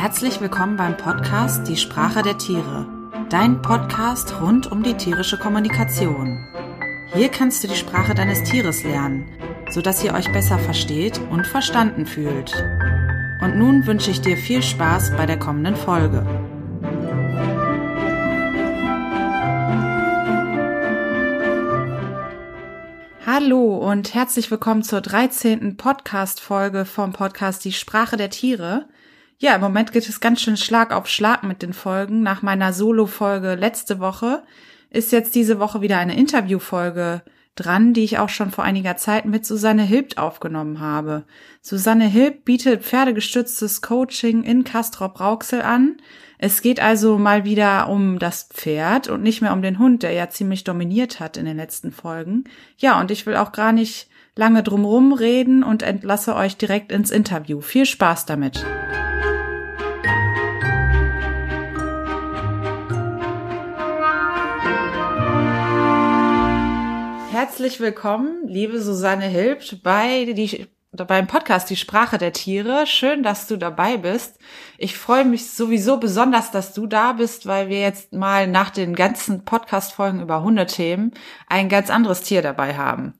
Herzlich willkommen beim Podcast Die Sprache der Tiere, dein Podcast rund um die tierische Kommunikation. Hier kannst du die Sprache deines Tieres lernen, sodass ihr euch besser versteht und verstanden fühlt. Und nun wünsche ich dir viel Spaß bei der kommenden Folge. Hallo und herzlich willkommen zur 13. Podcast-Folge vom Podcast Die Sprache der Tiere. Ja, im Moment geht es ganz schön Schlag auf Schlag mit den Folgen. Nach meiner Solo-Folge letzte Woche ist jetzt diese Woche wieder eine Interview-Folge dran, die ich auch schon vor einiger Zeit mit Susanne Hilbt aufgenommen habe. Susanne Hilbt bietet pferdegestütztes Coaching in Castrop-Rauxel an. Es geht also mal wieder um das Pferd und nicht mehr um den Hund, der ja ziemlich dominiert hat in den letzten Folgen. Ja, und ich will auch gar nicht lange drumrum reden und entlasse euch direkt ins Interview. Viel Spaß damit. Herzlich willkommen, liebe Susanne Hilbt, bei die, beim Podcast Die Sprache der Tiere. Schön, dass du dabei bist. Ich freue mich sowieso besonders, dass du da bist, weil wir jetzt mal nach den ganzen Podcast-Folgen über Hundethemen ein ganz anderes Tier dabei haben.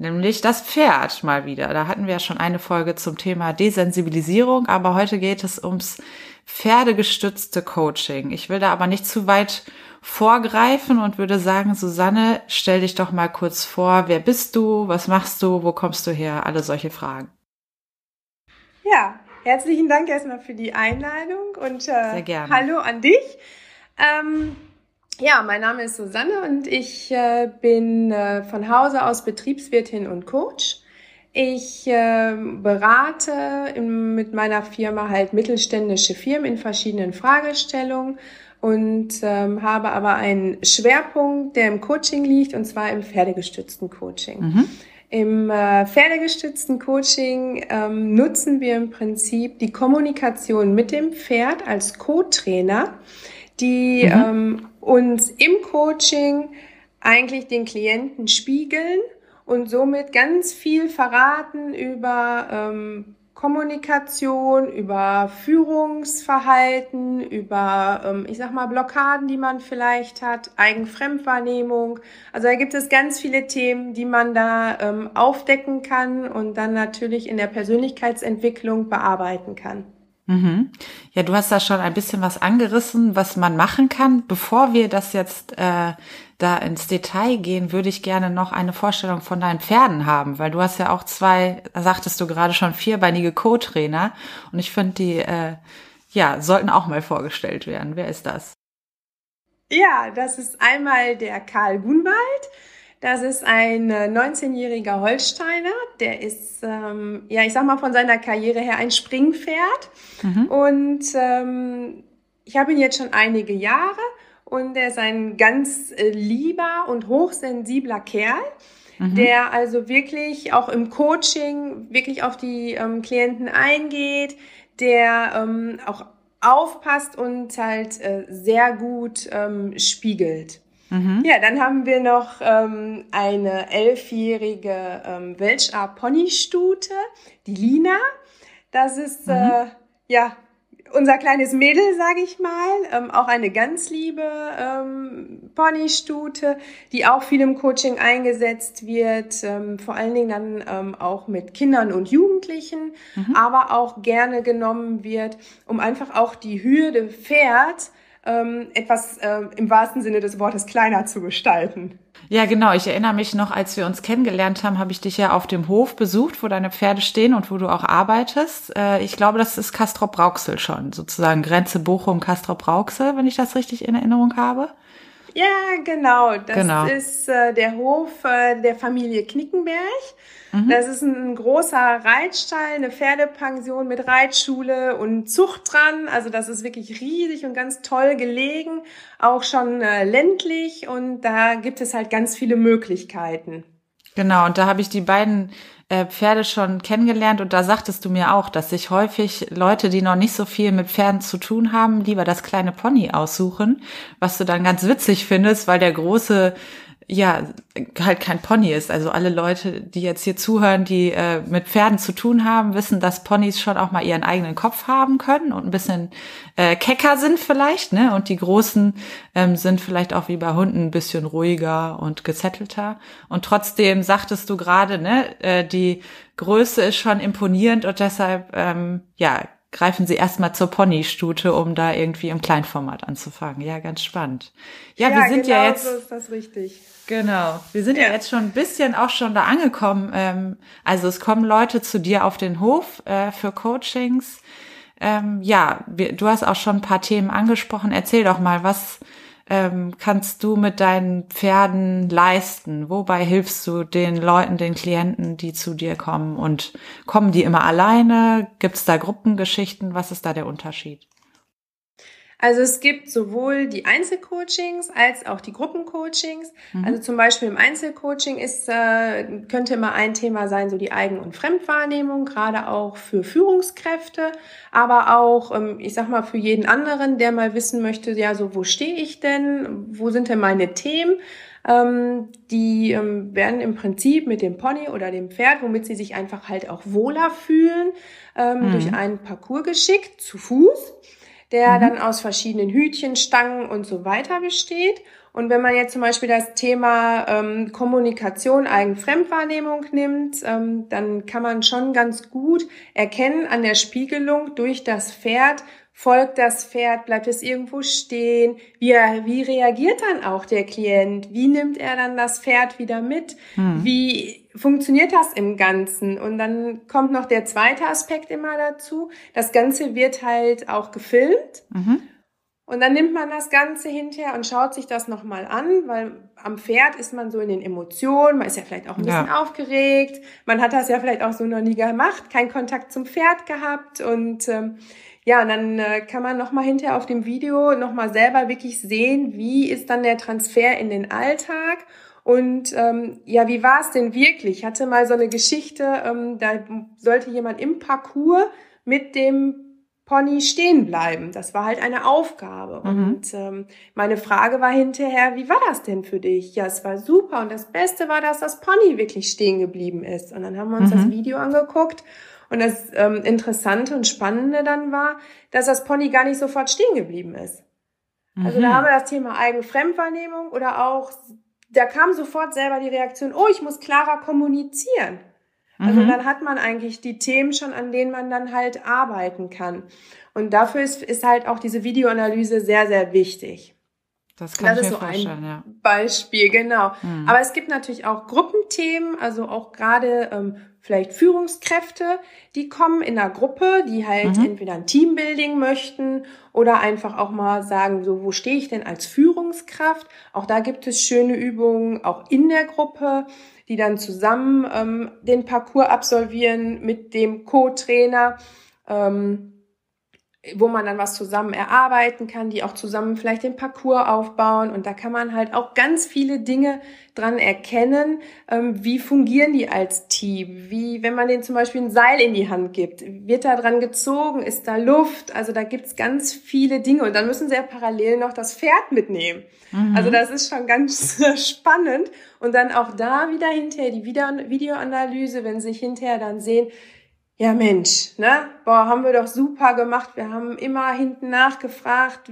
Nämlich das Pferd mal wieder. Da hatten wir ja schon eine Folge zum Thema Desensibilisierung, aber heute geht es ums pferdegestützte Coaching. Ich will da aber nicht zu weit vorgreifen und würde sagen, Susanne, stell dich doch mal kurz vor. Wer bist du? Was machst du? Wo kommst du her? Alle solche Fragen. Ja, herzlichen Dank erstmal für die Einladung und äh, hallo an dich. Ähm, ja, mein Name ist Susanne und ich äh, bin äh, von Hause aus Betriebswirtin und Coach. Ich äh, berate in, mit meiner Firma halt mittelständische Firmen in verschiedenen Fragestellungen und ähm, habe aber einen Schwerpunkt, der im Coaching liegt, und zwar im pferdegestützten Coaching. Mhm. Im äh, pferdegestützten Coaching ähm, nutzen wir im Prinzip die Kommunikation mit dem Pferd als Co-Trainer, die Mhm. ähm, uns im Coaching eigentlich den Klienten spiegeln und somit ganz viel verraten über ähm, Kommunikation, über Führungsverhalten, über, ähm, ich sag mal, Blockaden, die man vielleicht hat, Eigenfremdwahrnehmung. Also da gibt es ganz viele Themen, die man da ähm, aufdecken kann und dann natürlich in der Persönlichkeitsentwicklung bearbeiten kann. Mhm. Ja, du hast da schon ein bisschen was angerissen, was man machen kann. Bevor wir das jetzt äh, da ins Detail gehen, würde ich gerne noch eine Vorstellung von deinen Pferden haben, weil du hast ja auch zwei, sagtest du gerade schon, vierbeinige Co-Trainer und ich finde, die äh, ja sollten auch mal vorgestellt werden. Wer ist das? Ja, das ist einmal der Karl Gunwald. Das ist ein äh, 19-jähriger Holsteiner. Der ist, ähm, ja, ich sag mal von seiner Karriere her ein Springpferd. Mhm. Und ähm, ich habe ihn jetzt schon einige Jahre und er ist ein ganz äh, lieber und hochsensibler Kerl, Mhm. der also wirklich auch im Coaching wirklich auf die ähm, Klienten eingeht, der ähm, auch aufpasst und halt äh, sehr gut ähm, spiegelt. Mhm. Ja, dann haben wir noch ähm, eine elfjährige ähm, Welschar Ponystute, die Lina. Das ist äh, ja unser kleines Mädel, sage ich mal. Ähm, auch eine ganz liebe ähm, Ponystute, die auch viel im Coaching eingesetzt wird. Ähm, vor allen Dingen dann ähm, auch mit Kindern und Jugendlichen, aber auch gerne genommen wird, um einfach auch die Hürde Pferd ähm, etwas ähm, im wahrsten Sinne des Wortes kleiner zu gestalten. Ja, genau. Ich erinnere mich noch, als wir uns kennengelernt haben, habe ich dich ja auf dem Hof besucht, wo deine Pferde stehen und wo du auch arbeitest. Äh, ich glaube, das ist Castrop-Rauxel schon, sozusagen Grenze Bochum-Castrop-Rauxel, wenn ich das richtig in Erinnerung habe. Ja, genau. Das Genau. ist äh, der Hof äh, der Familie Knickenberg. Mhm. Das ist ein großer Reitstall, eine Pferdepension mit Reitschule und Zucht dran. Also das ist wirklich riesig und ganz toll gelegen, auch schon äh, ländlich und da gibt es halt ganz viele Möglichkeiten. Genau, und da habe ich die beiden äh, Pferde schon kennengelernt und da sagtest du mir auch, dass sich häufig Leute, die noch nicht so viel mit Pferden zu tun haben, lieber das kleine Pony aussuchen, was du dann ganz witzig findest, weil der große ja halt kein Pony ist. Also alle Leute, die jetzt hier zuhören, die äh, mit Pferden zu tun haben, wissen, dass Ponys schon auch mal ihren eigenen Kopf haben können und ein bisschen äh, kecker sind vielleicht, ne? Und die Großen ähm, sind vielleicht auch wie bei Hunden ein bisschen ruhiger und gesettelter. Und trotzdem sagtest du gerade, ne, äh, die Größe ist schon imponierend und deshalb ähm, ja greifen Sie erstmal zur Ponystute, um da irgendwie im Kleinformat anzufangen. Ja, ganz spannend. Ja, ja wir sind genau ja jetzt. So ist das richtig. Genau. Wir sind ja. ja. jetzt schon ein bisschen auch schon da angekommen. Ähm, also es kommen Leute zu dir auf den Hof äh, für Coachings. Ähm, ja, du hast auch schon ein paar Themen angesprochen. Erzähl doch mal, was ähm, kannst du mit deinen Pferden leisten? Wobei hilfst du den Leuten, den Klienten, die zu dir kommen? Und kommen die immer alleine? Gibt es da Gruppengeschichten? Was ist da der Unterschied? Also es gibt sowohl die Einzelcoachings als auch die Gruppencoachings. Mhm. Also zum Beispiel im Einzelcoaching ist, äh, könnte immer ein Thema sein, so die Eigen- und Fremdwahrnehmung, gerade auch für Führungskräfte, aber auch, ähm, ich sag mal, für jeden anderen, der mal wissen möchte, ja, so wo stehe ich denn, wo sind denn meine Themen? Ähm, die ähm, werden im Prinzip mit dem Pony oder dem Pferd, womit sie sich einfach halt auch wohler fühlen, ähm, mhm. durch einen Parcours geschickt, zu Fuß der mhm. dann aus verschiedenen Hütchen, Stangen und so weiter besteht. Und wenn man jetzt zum Beispiel das Thema ähm, Kommunikation, Eigenfremdwahrnehmung nimmt, ähm, dann kann man schon ganz gut erkennen an der Spiegelung durch das Pferd, folgt das Pferd, bleibt es irgendwo stehen, wie, wie reagiert dann auch der Klient, wie nimmt er dann das Pferd wieder mit, hm. wie funktioniert das im Ganzen? Und dann kommt noch der zweite Aspekt immer dazu, das Ganze wird halt auch gefilmt. Mhm. Und dann nimmt man das Ganze hinterher und schaut sich das nochmal an, weil am Pferd ist man so in den Emotionen, man ist ja vielleicht auch ein bisschen ja. aufgeregt, man hat das ja vielleicht auch so noch nie gemacht, keinen Kontakt zum Pferd gehabt und ähm, ja, und dann äh, kann man nochmal hinterher auf dem Video nochmal selber wirklich sehen, wie ist dann der Transfer in den Alltag und ähm, ja, wie war es denn wirklich? Ich hatte mal so eine Geschichte, ähm, da sollte jemand im Parcours mit dem Pony stehen bleiben. Das war halt eine Aufgabe. Mhm. Und ähm, meine Frage war hinterher, wie war das denn für dich? Ja, es war super. Und das Beste war, dass das Pony wirklich stehen geblieben ist. Und dann haben wir uns mhm. das Video angeguckt und das ähm, Interessante und Spannende dann war, dass das Pony gar nicht sofort stehen geblieben ist. Also mhm. da haben wir das Thema Eigenfremdwahrnehmung oder auch, da kam sofort selber die Reaktion, oh, ich muss klarer kommunizieren. Also mhm. dann hat man eigentlich die Themen schon, an denen man dann halt arbeiten kann. Und dafür ist, ist halt auch diese Videoanalyse sehr, sehr wichtig. Das kann das ich mir so vorstellen, ja. Beispiel, genau. Mhm. Aber es gibt natürlich auch Gruppenthemen, also auch gerade ähm, vielleicht Führungskräfte, die kommen in einer Gruppe, die halt mhm. entweder ein Teambuilding möchten oder einfach auch mal sagen, so, wo stehe ich denn als Führungskraft? Auch da gibt es schöne Übungen, auch in der Gruppe, die dann zusammen ähm, den Parcours absolvieren mit dem Co-Trainer. Ähm, wo man dann was zusammen erarbeiten kann, die auch zusammen vielleicht den Parcours aufbauen. Und da kann man halt auch ganz viele Dinge dran erkennen, ähm, wie fungieren die als Team. Wie, wenn man denen zum Beispiel ein Seil in die Hand gibt, wird da dran gezogen, ist da Luft? Also da gibt's ganz viele Dinge. Und dann müssen sie ja parallel noch das Pferd mitnehmen. Mhm. Also das ist schon ganz spannend. Und dann auch da wieder hinterher die Videoanalyse, wenn sie sich hinterher dann sehen, ja Mensch, ne? Boah, haben wir doch super gemacht. Wir haben immer hinten nachgefragt,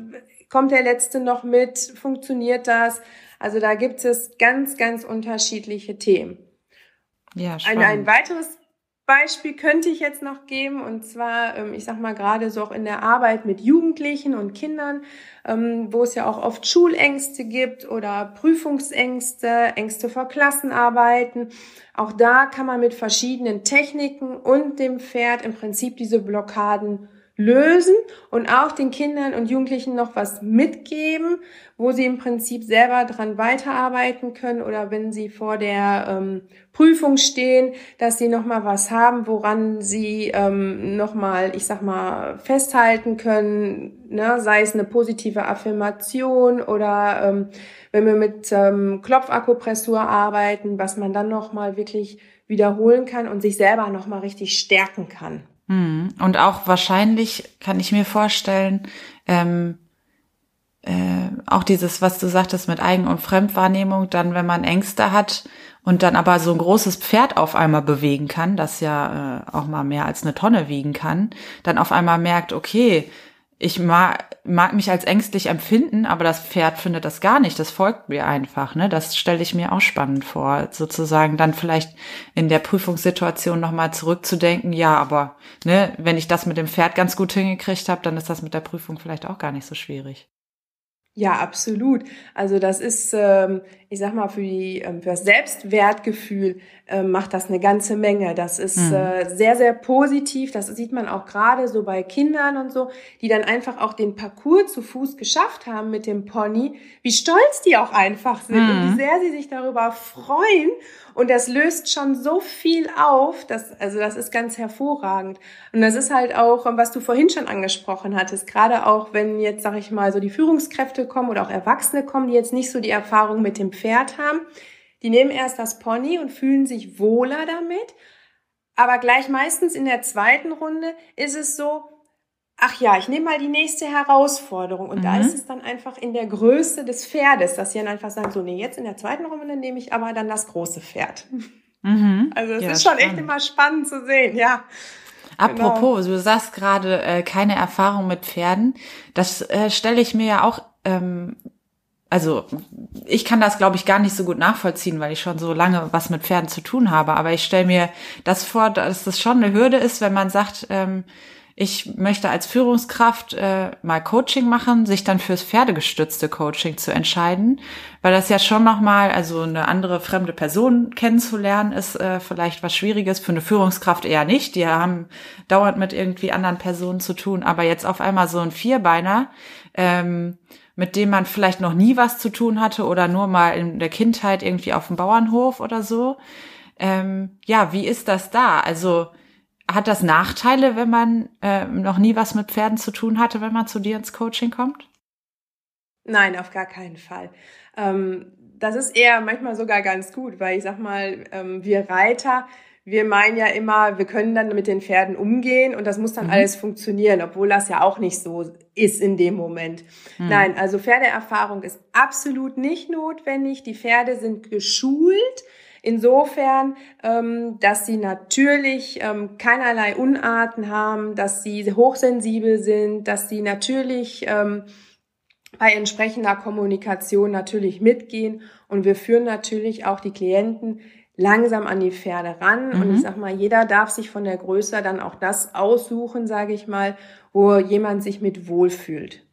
kommt der Letzte noch mit? Funktioniert das? Also da gibt es ganz, ganz unterschiedliche Themen. Ja, ein, ein weiteres Beispiel könnte ich jetzt noch geben, und zwar, ähm, ich sag mal gerade so auch in der Arbeit mit Jugendlichen und Kindern, ähm, wo es ja auch oft Schulängste gibt oder Prüfungsängste, Ängste vor Klassenarbeiten. Auch da kann man mit verschiedenen Techniken und dem Pferd im Prinzip diese Blockaden lösen und auch den Kindern und Jugendlichen noch was mitgeben, wo sie im Prinzip selber dran weiterarbeiten können oder wenn sie vor der ähm, Prüfung stehen, dass sie noch mal was haben, woran sie ähm, noch mal, ich sag mal, festhalten können, ne? sei es eine positive Affirmation oder ähm, wenn wir mit ähm, Klopfakupressur arbeiten, was man dann noch mal wirklich wiederholen kann und sich selber noch mal richtig stärken kann. Hm. Und auch wahrscheinlich kann ich mir vorstellen, ähm, äh, auch dieses, was du sagtest mit Eigen- und Fremdwahrnehmung, dann, wenn man Ängste hat und dann aber so ein großes Pferd auf einmal bewegen kann, das ja äh, auch mal mehr als eine Tonne wiegen kann, dann auf einmal merkt, okay, ich mag, mag mich als ängstlich empfinden, aber das Pferd findet das gar nicht. Das folgt mir einfach. Ne? Das stelle ich mir auch spannend vor, sozusagen dann vielleicht in der Prüfungssituation nochmal zurückzudenken, ja, aber ne, wenn ich das mit dem Pferd ganz gut hingekriegt habe, dann ist das mit der Prüfung vielleicht auch gar nicht so schwierig. Ja, absolut. Also das ist, ähm, ich sag mal, für, die, ähm, für das Selbstwertgefühl ähm, macht das eine ganze Menge. Das ist mhm. äh, sehr, sehr positiv. Das sieht man auch gerade so bei Kindern und so, die dann einfach auch den Parcours zu Fuß geschafft haben mit dem Pony. Wie stolz die auch einfach sind mhm. und wie mhm. sehr sie sich darüber freuen und das löst schon so viel auf, dass, also das ist ganz hervorragend. Und das ist halt auch, was du vorhin schon angesprochen hattest, gerade auch wenn jetzt, sag ich mal, so die Führungskräfte kommen oder auch Erwachsene kommen, die jetzt nicht so die Erfahrung mit dem Pferd haben, die nehmen erst das Pony und fühlen sich wohler damit. Aber gleich meistens in der zweiten Runde ist es so, ach ja, ich nehme mal die nächste Herausforderung. Und mhm. da ist es dann einfach in der Größe des Pferdes, dass sie dann einfach sagen, so, nee, jetzt in der zweiten Runde nehme ich aber dann das große Pferd. Mhm. Also es ja, ist schon spannend. echt immer spannend zu sehen, ja. Apropos, genau. du sagst gerade äh, keine Erfahrung mit Pferden. Das äh, stelle ich mir ja auch, ähm, also ich kann das, glaube ich, gar nicht so gut nachvollziehen, weil ich schon so lange was mit Pferden zu tun habe. Aber ich stelle mir das vor, dass das schon eine Hürde ist, wenn man sagt, ähm, ich möchte als Führungskraft äh, mal Coaching machen, sich dann fürs pferdegestützte Coaching zu entscheiden, weil das ja schon nochmal, also eine andere fremde Person kennenzulernen, ist äh, vielleicht was Schwieriges, für eine Führungskraft eher nicht. Die haben dauernd mit irgendwie anderen Personen zu tun, aber jetzt auf einmal so ein Vierbeiner, ähm, mit dem man vielleicht noch nie was zu tun hatte oder nur mal in der Kindheit irgendwie auf dem Bauernhof oder so. Ähm, ja, wie ist das da? Also hat das Nachteile, wenn man äh, noch nie was mit Pferden zu tun hatte, wenn man zu dir ins Coaching kommt? Nein, auf gar keinen Fall. Ähm, das ist eher manchmal sogar ganz gut, weil ich sag mal, ähm, wir Reiter, wir meinen ja immer, wir können dann mit den Pferden umgehen und das muss dann mhm. alles funktionieren, obwohl das ja auch nicht so ist in dem Moment. Mhm. Nein, also Pferdeerfahrung ist absolut nicht notwendig. Die Pferde sind geschult Insofern, ähm, dass sie natürlich ähm, keinerlei Unarten haben, dass sie hochsensibel sind, dass sie natürlich ähm, bei entsprechender Kommunikation natürlich mitgehen und wir führen natürlich auch die Klienten langsam an die Pferde ran. Mhm. Und ich sag mal, jeder darf sich von der Größe dann auch das aussuchen, sage ich mal, wo jemand sich mit wohlfühlt.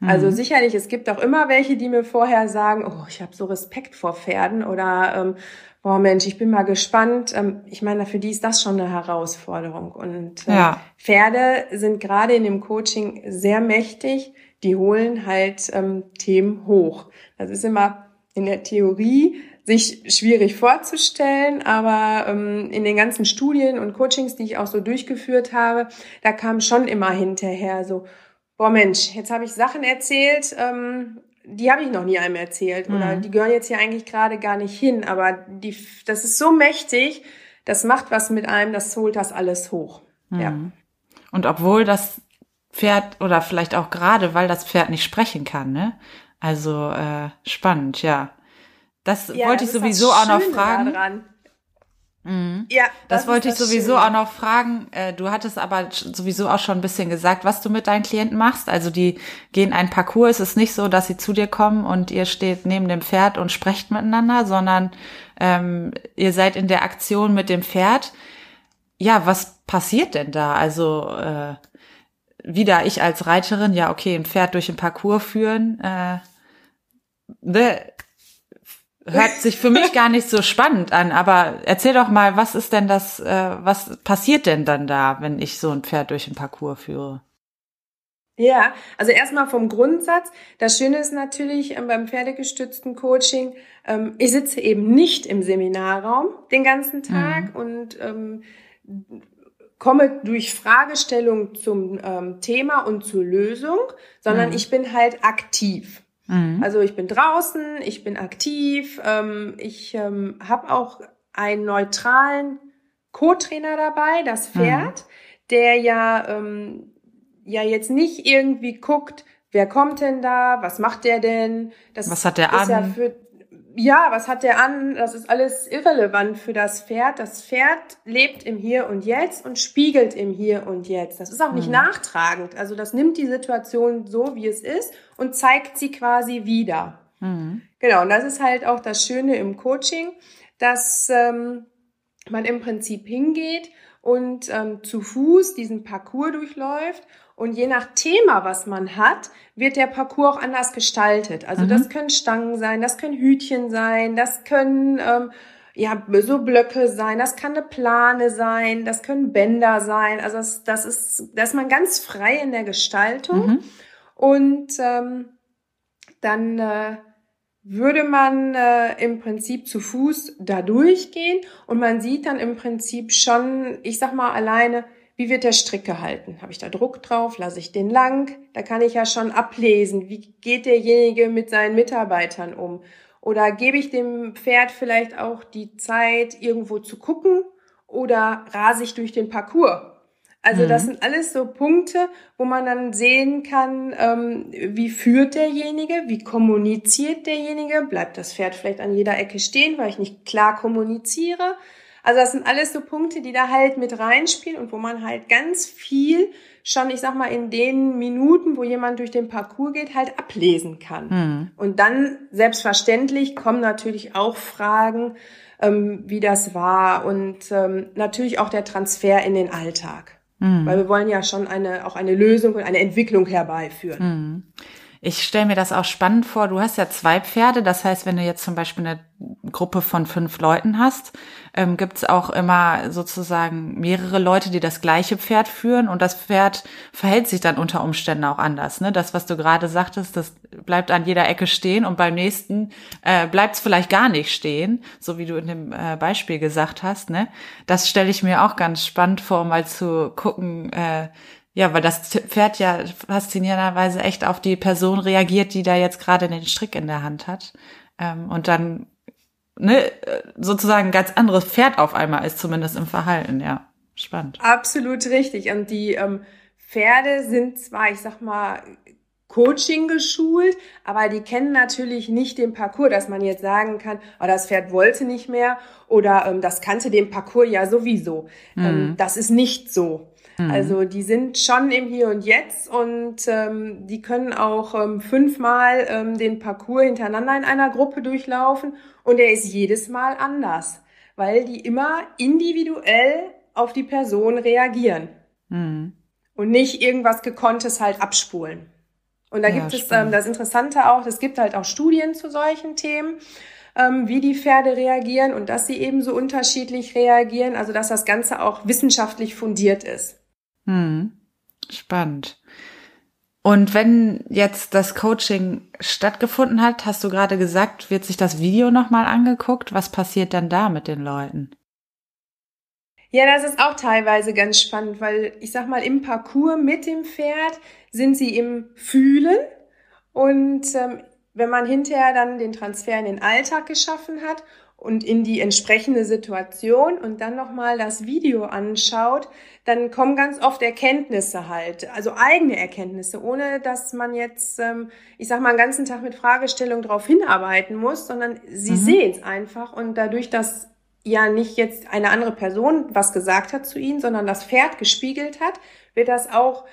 Also mhm. sicherlich, es gibt auch immer welche, die mir vorher sagen, oh, ich habe so Respekt vor Pferden oder ähm, boah Mensch, ich bin mal gespannt. Ähm, ich meine, für die ist das schon eine Herausforderung. Und äh, ja. Pferde sind gerade in dem Coaching sehr mächtig. Die holen halt ähm, Themen hoch. Das ist immer in der Theorie sich schwierig vorzustellen, aber ähm, in den ganzen Studien und Coachings, die ich auch so durchgeführt habe, da kam schon immer hinterher so, boah Mensch, jetzt habe ich Sachen erzählt, ähm, die habe ich noch nie einem erzählt oder mhm. die gehören jetzt hier eigentlich gerade gar nicht hin, aber die, das ist so mächtig, das macht was mit einem, das holt das alles hoch. Mhm. Ja. Und obwohl das Pferd oder vielleicht auch gerade, weil das Pferd nicht sprechen kann, ne? Also äh, spannend, ja. Das ja, wollte das ich sowieso auch noch fragen. Daran. Mhm. Ja, das, das wollte ich sowieso Schöne. auch noch fragen. Äh, du hattest aber sowieso auch schon ein bisschen gesagt, was du mit deinen Klienten machst. Also die gehen einen Parcours. Es ist nicht so, dass sie zu dir kommen und ihr steht neben dem Pferd und sprecht miteinander, sondern ähm, ihr seid in der Aktion mit dem Pferd. Ja, was passiert denn da? Also äh, wieder ich als Reiterin, ja okay, ein Pferd durch den Parcours führen. Äh, ne, hört sich für mich gar nicht so spannend an, aber erzähl doch mal, was ist denn das, äh, was passiert denn dann da, wenn ich so ein Pferd durch den Parcours führe? Ja, also erstmal vom Grundsatz. Das Schöne ist natürlich ähm, beim pferdegestützten Coaching, ähm, ich sitze eben nicht im Seminarraum den ganzen Tag mhm. und ähm, komme durch Fragestellung zum ähm, Thema und zur Lösung, sondern mhm. ich bin halt aktiv. Mhm. Also ich bin draußen, ich bin aktiv, ähm, ich ähm, habe auch einen neutralen Co-Trainer dabei, das mhm. Pferd, mhm. der ja, ähm, ja jetzt nicht irgendwie guckt, wer kommt denn da, was macht der denn? Das was hat der an? Ja, für, ja, was hat der an? Das ist alles irrelevant für das Pferd. Das Pferd lebt im Hier und Jetzt und spiegelt im Hier und Jetzt. Das ist auch nicht mhm. nachtragend. Also das nimmt die Situation so, wie es ist und zeigt sie quasi wieder. Mhm. Genau, und das ist halt auch das Schöne im Coaching, dass ähm, man im Prinzip hingeht und ähm, zu Fuß diesen Parcours durchläuft und je nach Thema, was man hat, wird der Parcours auch anders gestaltet. Also mhm. das können Stangen sein, das können Hütchen sein, das können ähm, ja so Blöcke sein, das kann eine Plane sein, das können Bänder sein. Also das, das ist, da ist man ganz frei in der Gestaltung. Mhm. Und ähm, dann äh, würde man äh, im Prinzip zu Fuß da durchgehen und man sieht dann im Prinzip schon, ich sag mal alleine, wie wird der Strick gehalten? Habe ich da Druck drauf? Lasse ich den lang? Da kann ich ja schon ablesen, wie geht derjenige mit seinen Mitarbeitern um? Oder gebe ich dem Pferd vielleicht auch die Zeit, irgendwo zu gucken? Oder rase ich durch den Parcours? Also das mhm. sind alles so Punkte, wo man dann sehen kann, ähm, wie führt derjenige, wie kommuniziert derjenige, bleibt das Pferd vielleicht an jeder Ecke stehen, weil ich nicht klar kommuniziere. Also das sind alles so Punkte, die da halt mit reinspielen und wo man halt ganz viel schon, ich sag mal, in den Minuten, wo jemand durch den Parcours geht, halt ablesen kann. Mhm. Und dann, selbstverständlich, kommen natürlich auch Fragen, ähm, wie das war und ähm, natürlich auch der Transfer in den Alltag. Mhm. Weil wir wollen ja schon eine, auch eine Lösung und eine Entwicklung herbeiführen. Mhm. Ich stelle mir das auch spannend vor. Du hast ja zwei Pferde. Das heißt, wenn du jetzt zum Beispiel eine Gruppe von fünf Leuten hast, ähm, gibt es auch immer sozusagen mehrere Leute, die das gleiche Pferd führen und das Pferd verhält sich dann unter Umständen auch anders. Ne? Das, was du gerade sagtest, das bleibt an jeder Ecke stehen und beim nächsten äh, bleibt es vielleicht gar nicht stehen, so wie du in dem äh, Beispiel gesagt hast. Ne? Das stelle ich mir auch ganz spannend vor, mal zu gucken, äh, ja, weil das Pferd ja faszinierenderweise echt auf die Person reagiert, die da jetzt gerade den Strick in der Hand hat. Ähm, und dann ne, sozusagen ein ganz anderes Pferd auf einmal ist, zumindest im Verhalten, ja. Spannend. Absolut richtig. Und die ähm, Pferde sind zwar, ich sag mal, Coaching geschult, aber die kennen natürlich nicht den Parcours, dass man jetzt sagen kann, oh, das Pferd wollte nicht mehr oder ähm, das kannte den Parcours ja sowieso. Mhm. Ähm, das ist nicht so. Mhm. Also die sind schon im Hier und Jetzt und ähm, die können auch ähm, fünfmal ähm, den Parcours hintereinander in einer Gruppe durchlaufen und er ist jedes Mal anders, weil die immer individuell auf die Person reagieren mhm. und nicht irgendwas Gekonntes halt abspulen. Und da ja, gibt es ähm, das Interessante auch, es gibt halt auch Studien zu solchen Themen ähm, wie die Pferde reagieren und dass sie eben so unterschiedlich reagieren, also dass das Ganze auch wissenschaftlich fundiert ist. Hm. Spannend. Und wenn jetzt das Coaching stattgefunden hat, hast du gerade gesagt, wird sich das Video nochmal angeguckt? Was passiert dann da mit den Leuten? Ja, das ist auch teilweise ganz spannend, weil ich sag mal, im Parcours mit dem Pferd sind sie im Fühlen und ähm, wenn man hinterher dann den Transfer in den Alltag geschaffen hat und in die entsprechende Situation und dann nochmal das Video anschaut, dann kommen ganz oft Erkenntnisse halt, also eigene Erkenntnisse, ohne dass man jetzt, ähm, ich sag mal, einen ganzen Tag mit Fragestellungen darauf hinarbeiten muss, sondern sie mhm. sehen es einfach und dadurch, dass ja nicht jetzt eine andere Person was gesagt hat zu ihnen, sondern das Pferd gespiegelt hat, wird das auch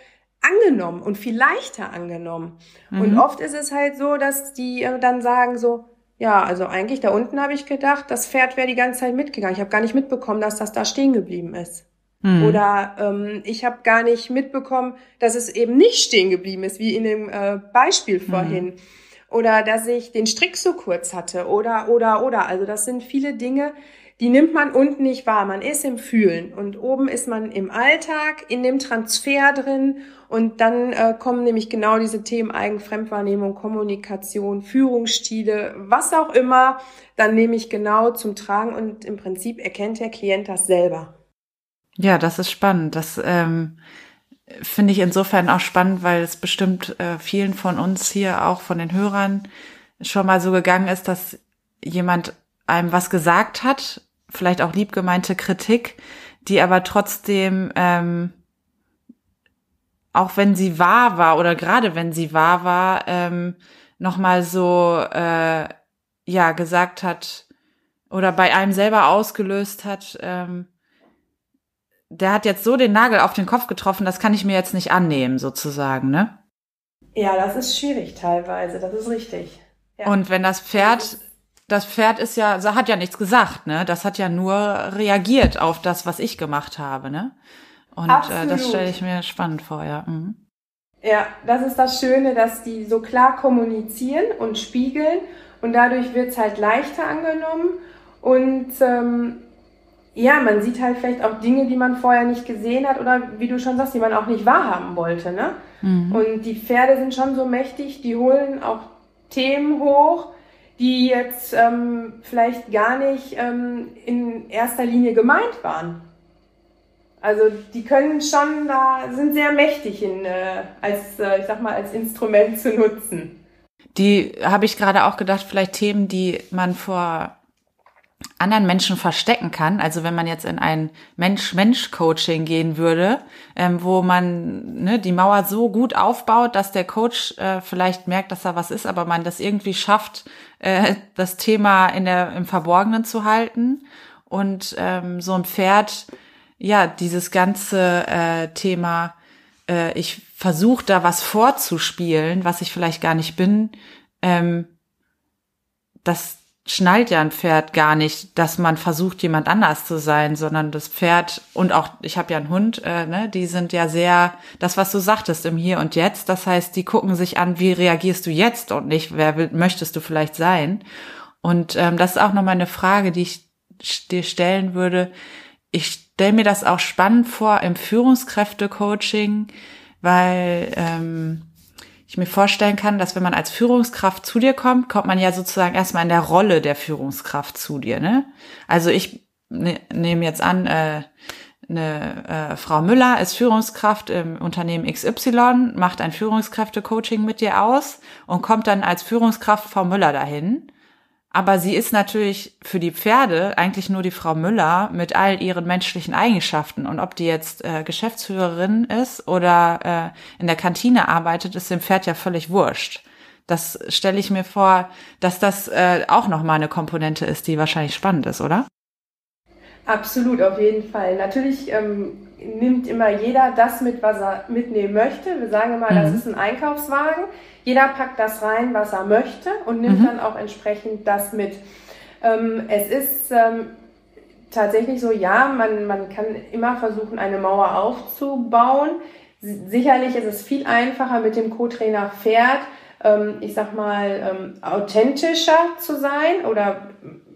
angenommen und viel leichter angenommen. Mhm. Und oft ist es halt so, dass die äh, dann sagen so, ja, also eigentlich da unten habe ich gedacht, das Pferd wäre die ganze Zeit mitgegangen. Ich habe gar nicht mitbekommen, dass das da stehen geblieben ist. Hm. Oder ähm, ich habe gar nicht mitbekommen, dass es eben nicht stehen geblieben ist, wie in dem äh, Beispiel hm. vorhin. Oder dass ich den Strick so kurz hatte. Oder, oder, oder. Also das sind viele Dinge, die nimmt man unten nicht wahr. Man ist im Fühlen und oben ist man im Alltag, in dem Transfer drin und dann äh, kommen nämlich genau diese Themen Eigenfremdwahrnehmung, Kommunikation, Führungsstile, was auch immer, dann nehme ich genau zum Tragen und im Prinzip erkennt der Klient das selber. Ja, das ist spannend. Das ähm, finde ich insofern auch spannend, weil es bestimmt äh, vielen von uns hier, auch von den Hörern, schon mal so gegangen ist, dass jemand einem was gesagt hat vielleicht auch liebgemeinte Kritik, die aber trotzdem ähm, auch wenn sie wahr war oder gerade wenn sie wahr war, ähm, nochmal so, äh, ja, gesagt hat oder bei einem selber ausgelöst hat, ähm, der hat jetzt so den Nagel auf den Kopf getroffen, das kann ich mir jetzt nicht annehmen, sozusagen, ne? Ja, das ist schwierig teilweise, das ist richtig. Ja. Und wenn das Pferd, das Pferd ist ja, hat ja nichts gesagt, ne? Das hat ja nur reagiert auf das, was ich gemacht habe, ne? Und äh, das stelle ich mir spannend vor, ja. Mhm. Ja, das ist das Schöne, dass die so klar kommunizieren und spiegeln und dadurch wird's halt leichter angenommen und ähm, ja, man sieht halt vielleicht auch Dinge, die man vorher nicht gesehen hat oder wie du schon sagst, die man auch nicht wahrhaben wollte. Ne? Mhm. Und die Pferde sind schon so mächtig, die holen auch Themen hoch, die jetzt ähm, vielleicht gar nicht ähm, in erster Linie gemeint waren. Also die können schon da, sind sehr mächtig in, äh, als, äh, ich sag mal, als Instrument zu nutzen. Die habe ich gerade auch gedacht, vielleicht Themen, die man vor anderen Menschen verstecken kann. Also wenn man jetzt in ein Mensch-Mensch-Coaching gehen würde, ähm, wo man ne, die Mauer so gut aufbaut, dass der Coach äh, vielleicht merkt, dass da was ist, aber man das irgendwie schafft, äh, das Thema in der, im Verborgenen zu halten. Und ähm, so ein Pferd, ja, dieses ganze äh, Thema, äh, ich versuche da was vorzuspielen, was ich vielleicht gar nicht bin, ähm, das schnallt ja ein Pferd gar nicht, dass man versucht, jemand anders zu sein, sondern das Pferd und auch, ich habe ja einen Hund, äh, ne, die sind ja sehr, das, was du sagtest, im Hier und Jetzt. Das heißt, die gucken sich an, wie reagierst du jetzt und nicht, wer will, möchtest du vielleicht sein. Und ähm, das ist auch nochmal eine Frage, die ich dir stellen würde. Ich stelle mir das auch spannend vor im Führungskräfte-Coaching, weil ähm, ich mir vorstellen kann, dass wenn man als Führungskraft zu dir kommt, kommt man ja sozusagen erstmal in der Rolle der Führungskraft zu dir. Ne? Also ich ne, nehme jetzt an, äh, eine äh, Frau Müller ist Führungskraft im Unternehmen XY, macht ein Führungskräfte-Coaching mit dir aus und kommt dann als Führungskraft Frau Müller dahin. Aber sie ist natürlich für die Pferde eigentlich nur die Frau Müller mit all ihren menschlichen Eigenschaften. Und ob die jetzt äh, Geschäftsführerin ist oder äh, in der Kantine arbeitet, ist dem Pferd ja völlig wurscht. Das stelle ich mir vor, dass das äh, auch nochmal eine Komponente ist, die wahrscheinlich spannend ist, oder? Absolut, auf jeden Fall. Natürlich ähm, nimmt immer jeder das mit, was er mitnehmen möchte. Wir sagen immer, mhm. das ist ein Einkaufswagen. Jeder packt das rein, was er möchte und nimmt mhm. dann auch entsprechend das mit. Ähm, es ist ähm, tatsächlich so, ja, man, man kann immer versuchen, eine Mauer aufzubauen. Sicherlich ist es viel einfacher mit dem Co-Trainer Pferd, ähm, ich sag mal, ähm, authentischer zu sein oder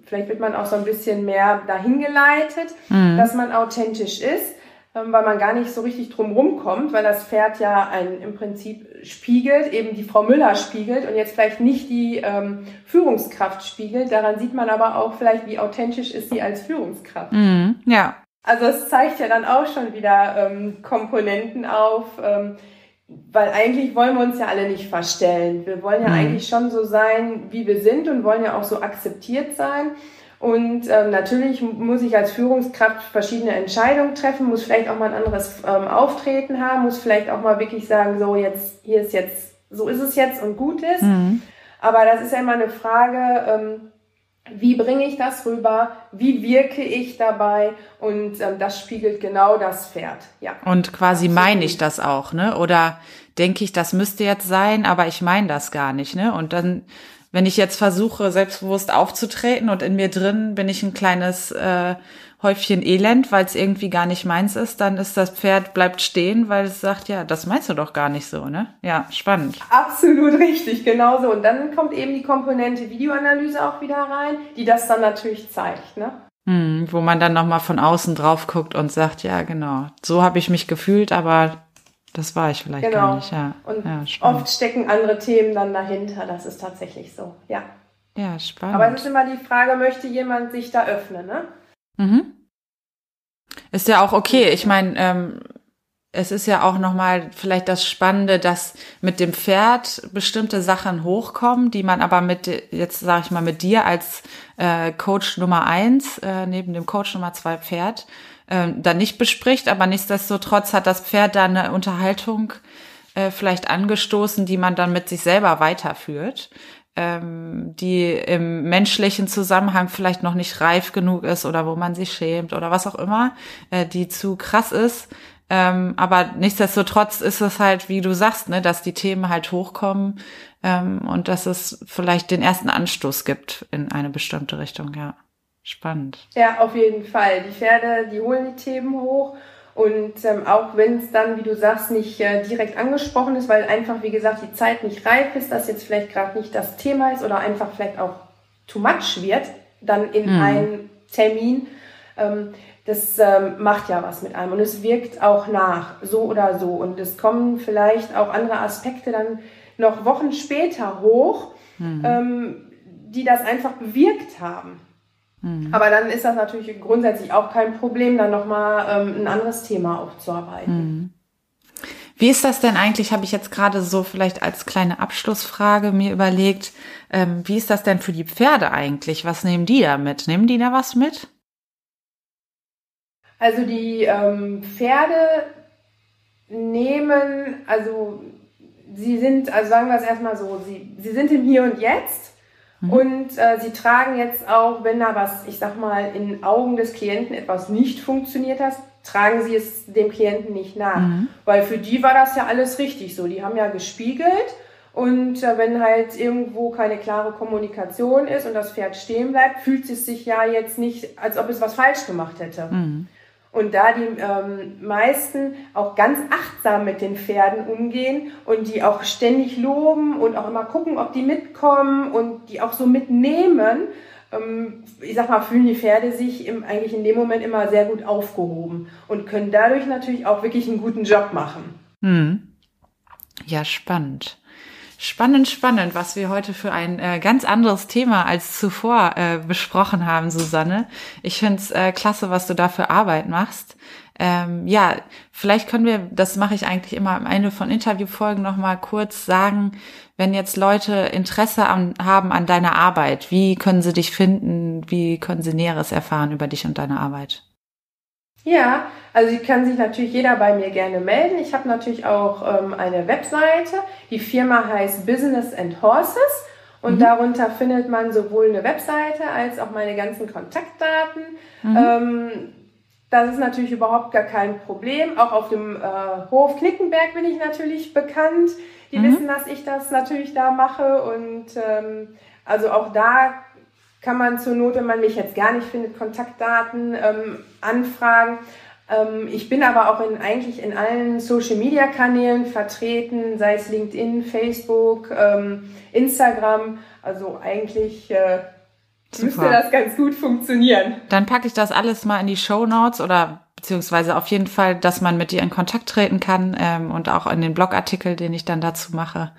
vielleicht wird man auch so ein bisschen mehr dahin geleitet, mhm. dass man authentisch ist, ähm, weil man gar nicht so richtig drum rumkommt, weil das Pferd ja ein im Prinzip spiegelt, eben die Frau Müller spiegelt und jetzt vielleicht nicht die ähm, Führungskraft spiegelt. Daran sieht man aber auch vielleicht, wie authentisch ist sie als Führungskraft. Mhm. Ja. Also es zeigt ja dann auch schon wieder ähm, Komponenten auf, ähm, weil eigentlich wollen wir uns ja alle nicht verstellen. Wir wollen ja mhm. eigentlich schon so sein, wie wir sind und wollen ja auch so akzeptiert sein. Und ähm, natürlich muss ich als Führungskraft verschiedene Entscheidungen treffen, muss vielleicht auch mal ein anderes ähm, Auftreten haben, muss vielleicht auch mal wirklich sagen, so jetzt, hier ist jetzt, so ist es jetzt und gut ist. Mhm. Aber das ist ja immer eine Frage, ähm, wie bringe ich das rüber, wie wirke ich dabei und ähm, das spiegelt genau das Pferd. Ja. Und quasi Absolut. meine ich das auch, ne? Oder denke ich, das müsste jetzt sein, aber ich meine das gar nicht, ne? Und dann, wenn ich jetzt versuche, selbstbewusst aufzutreten und in mir drin bin ich ein kleines äh, Häufchen Elend, weil es irgendwie gar nicht meins ist, dann ist das Pferd bleibt stehen, weil es sagt, ja, das meinst du doch gar nicht so, ne? Ja, spannend. Absolut richtig, genauso. Und dann kommt eben die Komponente Videoanalyse auch wieder rein, die das dann natürlich zeigt, ne? Hm, wo man dann nochmal von außen drauf guckt und sagt, ja, genau, so habe ich mich gefühlt, aber das war ich vielleicht genau. gar nicht, ja. Und ja, oft stecken andere Themen dann dahinter, das ist tatsächlich so, ja. Ja, spannend. Aber es ist immer die Frage, möchte jemand sich da öffnen, ne? Mhm. Ist ja auch okay. Ich meine, ähm, es ist ja auch nochmal vielleicht das Spannende, dass mit dem Pferd bestimmte Sachen hochkommen, die man aber mit, jetzt sage ich mal, mit dir als äh, Coach Nummer eins, äh, neben dem Coach Nummer zwei Pferd, äh, dann nicht bespricht, aber nichtsdestotrotz hat das Pferd da eine Unterhaltung äh, vielleicht angestoßen, die man dann mit sich selber weiterführt ähm, die im menschlichen Zusammenhang vielleicht noch nicht reif genug ist oder wo man sich schämt oder was auch immer, äh, die zu krass ist, ähm, aber nichtsdestotrotz ist es halt, wie du sagst, ne, dass die Themen halt hochkommen ähm, und dass es vielleicht den ersten Anstoß gibt in eine bestimmte Richtung, ja. Spannend. Ja, auf jeden Fall. Die Pferde, die holen die Themen hoch. Und ähm, auch wenn es dann, wie du sagst, nicht äh, direkt angesprochen ist, weil einfach, wie gesagt, die Zeit nicht reif ist, dass jetzt vielleicht gerade nicht das Thema ist oder einfach vielleicht auch too much wird, dann in mhm. einem Termin, ähm, das ähm, macht ja was mit einem und es wirkt auch nach, so oder so. Und es kommen vielleicht auch andere Aspekte dann noch Wochen später hoch, mhm. ähm, die das einfach bewirkt haben. Mhm. Aber dann ist das natürlich grundsätzlich auch kein Problem, dann nochmal ähm, ein anderes Thema aufzuarbeiten. Mhm. Wie ist das denn eigentlich, habe ich jetzt gerade so vielleicht als kleine Abschlussfrage mir überlegt, ähm, wie ist das denn für die Pferde eigentlich? Was nehmen die da mit? Nehmen die da was mit? Also die ähm, Pferde nehmen, also sie sind, also sagen wir es erstmal so, sie, sie sind im Hier und Jetzt mhm. und äh, sie tragen jetzt auch, wenn da was, ich sag mal, in Augen des Klienten etwas nicht funktioniert hat, tragen sie es dem Klienten nicht nach. Mhm. Weil für die war das ja alles richtig so. Die haben ja gespiegelt und äh, wenn halt irgendwo keine klare Kommunikation ist und das Pferd stehen bleibt, fühlt es sich ja jetzt nicht, als ob es was falsch gemacht hätte. Mhm. Und da die ähm, meisten auch ganz achtsam mit den Pferden umgehen und die auch ständig loben und auch immer gucken, ob die mitkommen und die auch so mitnehmen, ähm, ich sag mal, fühlen die Pferde sich im, eigentlich in dem Moment immer sehr gut aufgehoben und können dadurch natürlich auch wirklich einen guten Job machen. Hm. Ja, spannend. Spannend, spannend, was wir heute für ein äh, ganz anderes Thema als zuvor äh, besprochen haben, Susanne. Ich finde es äh, klasse, was du da für Arbeit machst. Ähm, ja, vielleicht können wir, das mache ich eigentlich immer am Ende von Interviewfolgen nochmal kurz sagen, wenn jetzt Leute Interesse an, haben an deiner Arbeit, wie können sie dich finden, wie können sie Näheres erfahren über dich und deine Arbeit? Ja, also kann sich natürlich jeder bei mir gerne melden. Ich habe natürlich auch ähm, eine Webseite. Die Firma heißt Business and Horses und mhm. darunter findet man sowohl eine Webseite als auch meine ganzen Kontaktdaten. Mhm. Ähm, das ist natürlich überhaupt gar kein Problem. Auch auf dem äh, Hof Knickenberg bin ich natürlich bekannt. Die mhm. wissen, dass ich das natürlich da mache und ähm, also auch da kann man zur Not, wenn man mich jetzt gar nicht findet, Kontaktdaten ähm, anfragen. Ähm, ich bin aber auch in, eigentlich in allen Social-Media-Kanälen vertreten, sei es LinkedIn, Facebook, ähm, Instagram. Also eigentlich äh, müsste das ganz gut funktionieren. Dann packe ich das alles mal in die Show Notes oder beziehungsweise auf jeden Fall, dass man mit dir in Kontakt treten kann ähm, und auch in den Blogartikel, den ich dann dazu mache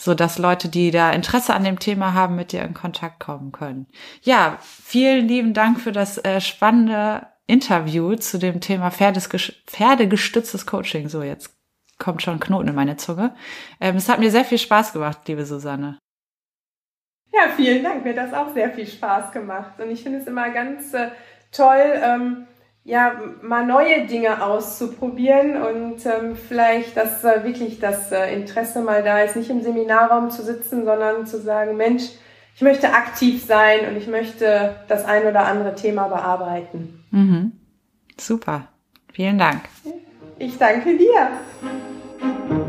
so dass Leute, die da Interesse an dem Thema haben, mit dir in Kontakt kommen können. Ja, vielen lieben Dank für das äh, spannende Interview zu dem Thema Pferdegestütztes Coaching. So, jetzt kommt schon Knoten in meine Zunge. Ähm, es hat mir sehr viel Spaß gemacht, liebe Susanne. Ja, vielen Dank. Mir hat das auch sehr viel Spaß gemacht. Und ich finde es immer ganz äh, toll, ähm, ja, mal neue Dinge auszuprobieren und ähm, vielleicht, dass äh, wirklich das äh, Interesse mal da ist, nicht im Seminarraum zu sitzen, sondern zu sagen, Mensch, ich möchte aktiv sein und ich möchte das ein oder andere Thema bearbeiten. Mhm. Super. Vielen Dank. Ich danke dir.